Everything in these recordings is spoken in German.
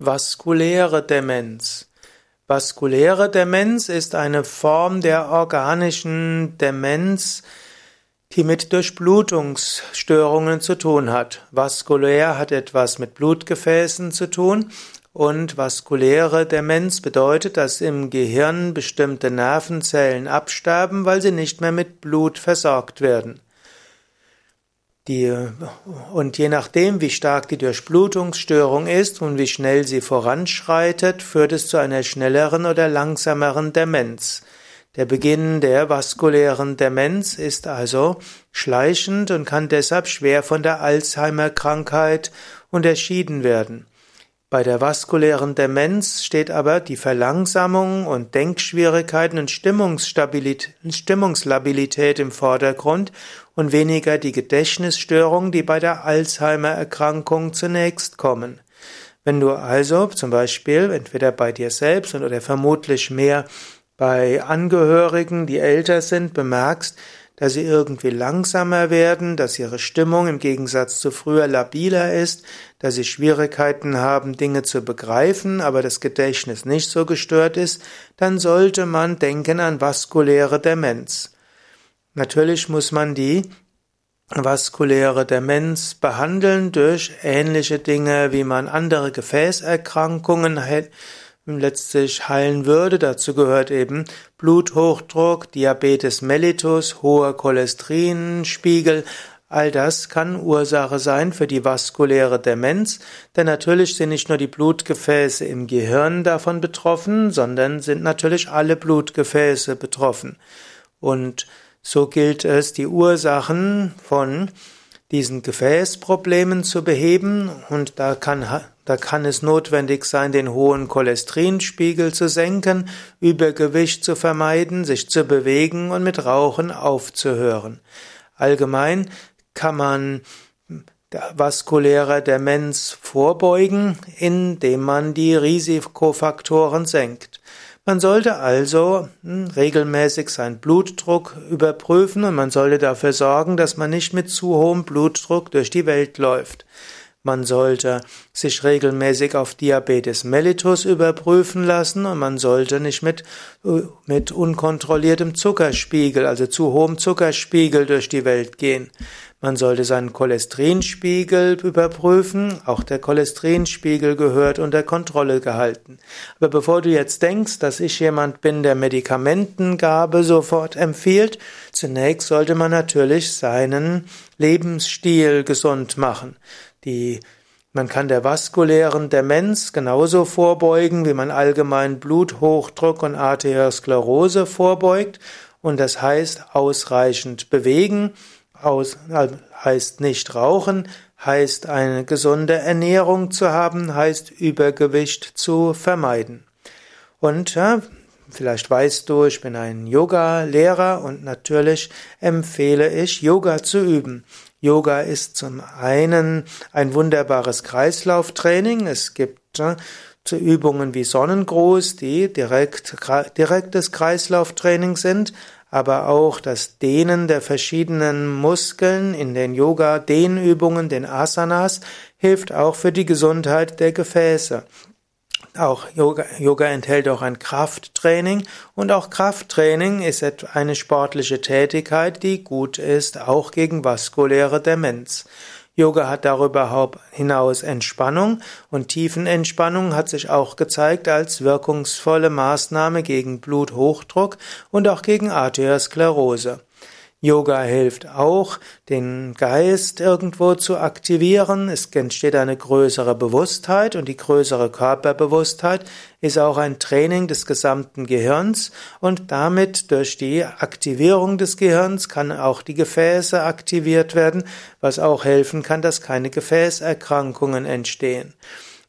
Vaskuläre Demenz. Vaskuläre Demenz ist eine Form der organischen Demenz, die mit Durchblutungsstörungen zu tun hat. Vaskulär hat etwas mit Blutgefäßen zu tun und vaskuläre Demenz bedeutet, dass im Gehirn bestimmte Nervenzellen absterben, weil sie nicht mehr mit Blut versorgt werden. Die, und je nachdem, wie stark die Durchblutungsstörung ist und wie schnell sie voranschreitet, führt es zu einer schnelleren oder langsameren Demenz. Der Beginn der vaskulären Demenz ist also schleichend und kann deshalb schwer von der Alzheimer-Krankheit unterschieden werden. Bei der vaskulären Demenz steht aber die Verlangsamung und Denkschwierigkeiten und Stimmungslabilität im Vordergrund und weniger die Gedächtnisstörungen, die bei der Alzheimer-Erkrankung zunächst kommen. Wenn du also zum Beispiel entweder bei dir selbst oder vermutlich mehr bei Angehörigen, die älter sind, bemerkst, dass sie irgendwie langsamer werden, dass ihre Stimmung im Gegensatz zu früher labiler ist, dass sie Schwierigkeiten haben, Dinge zu begreifen, aber das Gedächtnis nicht so gestört ist, dann sollte man denken an vaskuläre Demenz. Natürlich muss man die vaskuläre Demenz behandeln durch ähnliche Dinge, wie man andere Gefäßerkrankungen letztlich heilen würde. Dazu gehört eben Bluthochdruck, Diabetes mellitus, hoher Cholesterinspiegel. All das kann Ursache sein für die vaskuläre Demenz, denn natürlich sind nicht nur die Blutgefäße im Gehirn davon betroffen, sondern sind natürlich alle Blutgefäße betroffen. Und so gilt es, die Ursachen von diesen Gefäßproblemen zu beheben und da kann, da kann es notwendig sein, den hohen Cholesterinspiegel zu senken, Übergewicht zu vermeiden, sich zu bewegen und mit Rauchen aufzuhören. Allgemein kann man vaskulärer Demenz vorbeugen, indem man die Risikofaktoren senkt. Man sollte also hm, regelmäßig seinen Blutdruck überprüfen und man sollte dafür sorgen, dass man nicht mit zu hohem Blutdruck durch die Welt läuft. Man sollte sich regelmäßig auf Diabetes mellitus überprüfen lassen und man sollte nicht mit, mit unkontrolliertem Zuckerspiegel, also zu hohem Zuckerspiegel durch die Welt gehen. Man sollte seinen Cholesterinspiegel überprüfen. Auch der Cholesterinspiegel gehört unter Kontrolle gehalten. Aber bevor du jetzt denkst, dass ich jemand bin, der Medikamentengabe sofort empfiehlt, zunächst sollte man natürlich seinen Lebensstil gesund machen. Die man kann der vaskulären Demenz genauso vorbeugen, wie man allgemein Bluthochdruck und Arteriosklerose vorbeugt. Und das heißt ausreichend bewegen, aus, heißt nicht rauchen, heißt eine gesunde Ernährung zu haben, heißt Übergewicht zu vermeiden. Und ja, vielleicht weißt du, ich bin ein Yoga-Lehrer und natürlich empfehle ich, Yoga zu üben. Yoga ist zum einen ein wunderbares Kreislauftraining. Es gibt ja, zu Übungen wie Sonnengruß, die direkt, direktes Kreislauftraining sind, aber auch das Dehnen der verschiedenen Muskeln in den Yoga-Dehnübungen, den Asanas, hilft auch für die Gesundheit der Gefäße. Auch Yoga, Yoga enthält auch ein Krafttraining und auch Krafttraining ist eine sportliche Tätigkeit, die gut ist, auch gegen vaskuläre Demenz. Yoga hat darüber hinaus Entspannung und Tiefenentspannung hat sich auch gezeigt als wirkungsvolle Maßnahme gegen Bluthochdruck und auch gegen Arteriosklerose. Yoga hilft auch, den Geist irgendwo zu aktivieren. Es entsteht eine größere Bewusstheit und die größere Körperbewusstheit ist auch ein Training des gesamten Gehirns und damit durch die Aktivierung des Gehirns kann auch die Gefäße aktiviert werden, was auch helfen kann, dass keine Gefäßerkrankungen entstehen.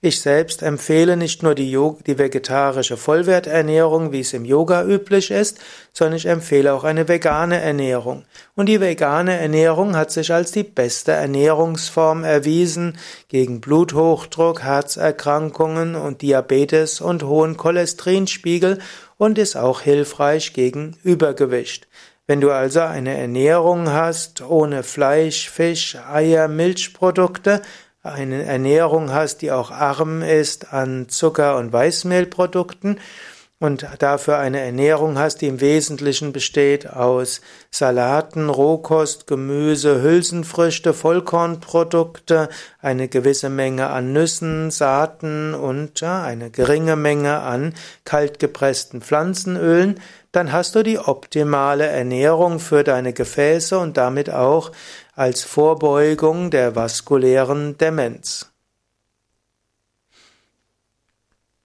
Ich selbst empfehle nicht nur die, die vegetarische Vollwerternährung, wie es im Yoga üblich ist, sondern ich empfehle auch eine vegane Ernährung. Und die vegane Ernährung hat sich als die beste Ernährungsform erwiesen gegen Bluthochdruck, Herzerkrankungen und Diabetes und hohen Cholesterinspiegel und ist auch hilfreich gegen Übergewicht. Wenn du also eine Ernährung hast ohne Fleisch, Fisch, Eier, Milchprodukte, eine Ernährung hast, die auch arm ist an Zucker und Weißmehlprodukten und dafür eine Ernährung hast, die im Wesentlichen besteht aus Salaten, Rohkost, Gemüse, Hülsenfrüchte, Vollkornprodukte, eine gewisse Menge an Nüssen, Saaten und eine geringe Menge an kaltgepressten Pflanzenölen, dann hast du die optimale Ernährung für deine Gefäße und damit auch als Vorbeugung der vaskulären Demenz.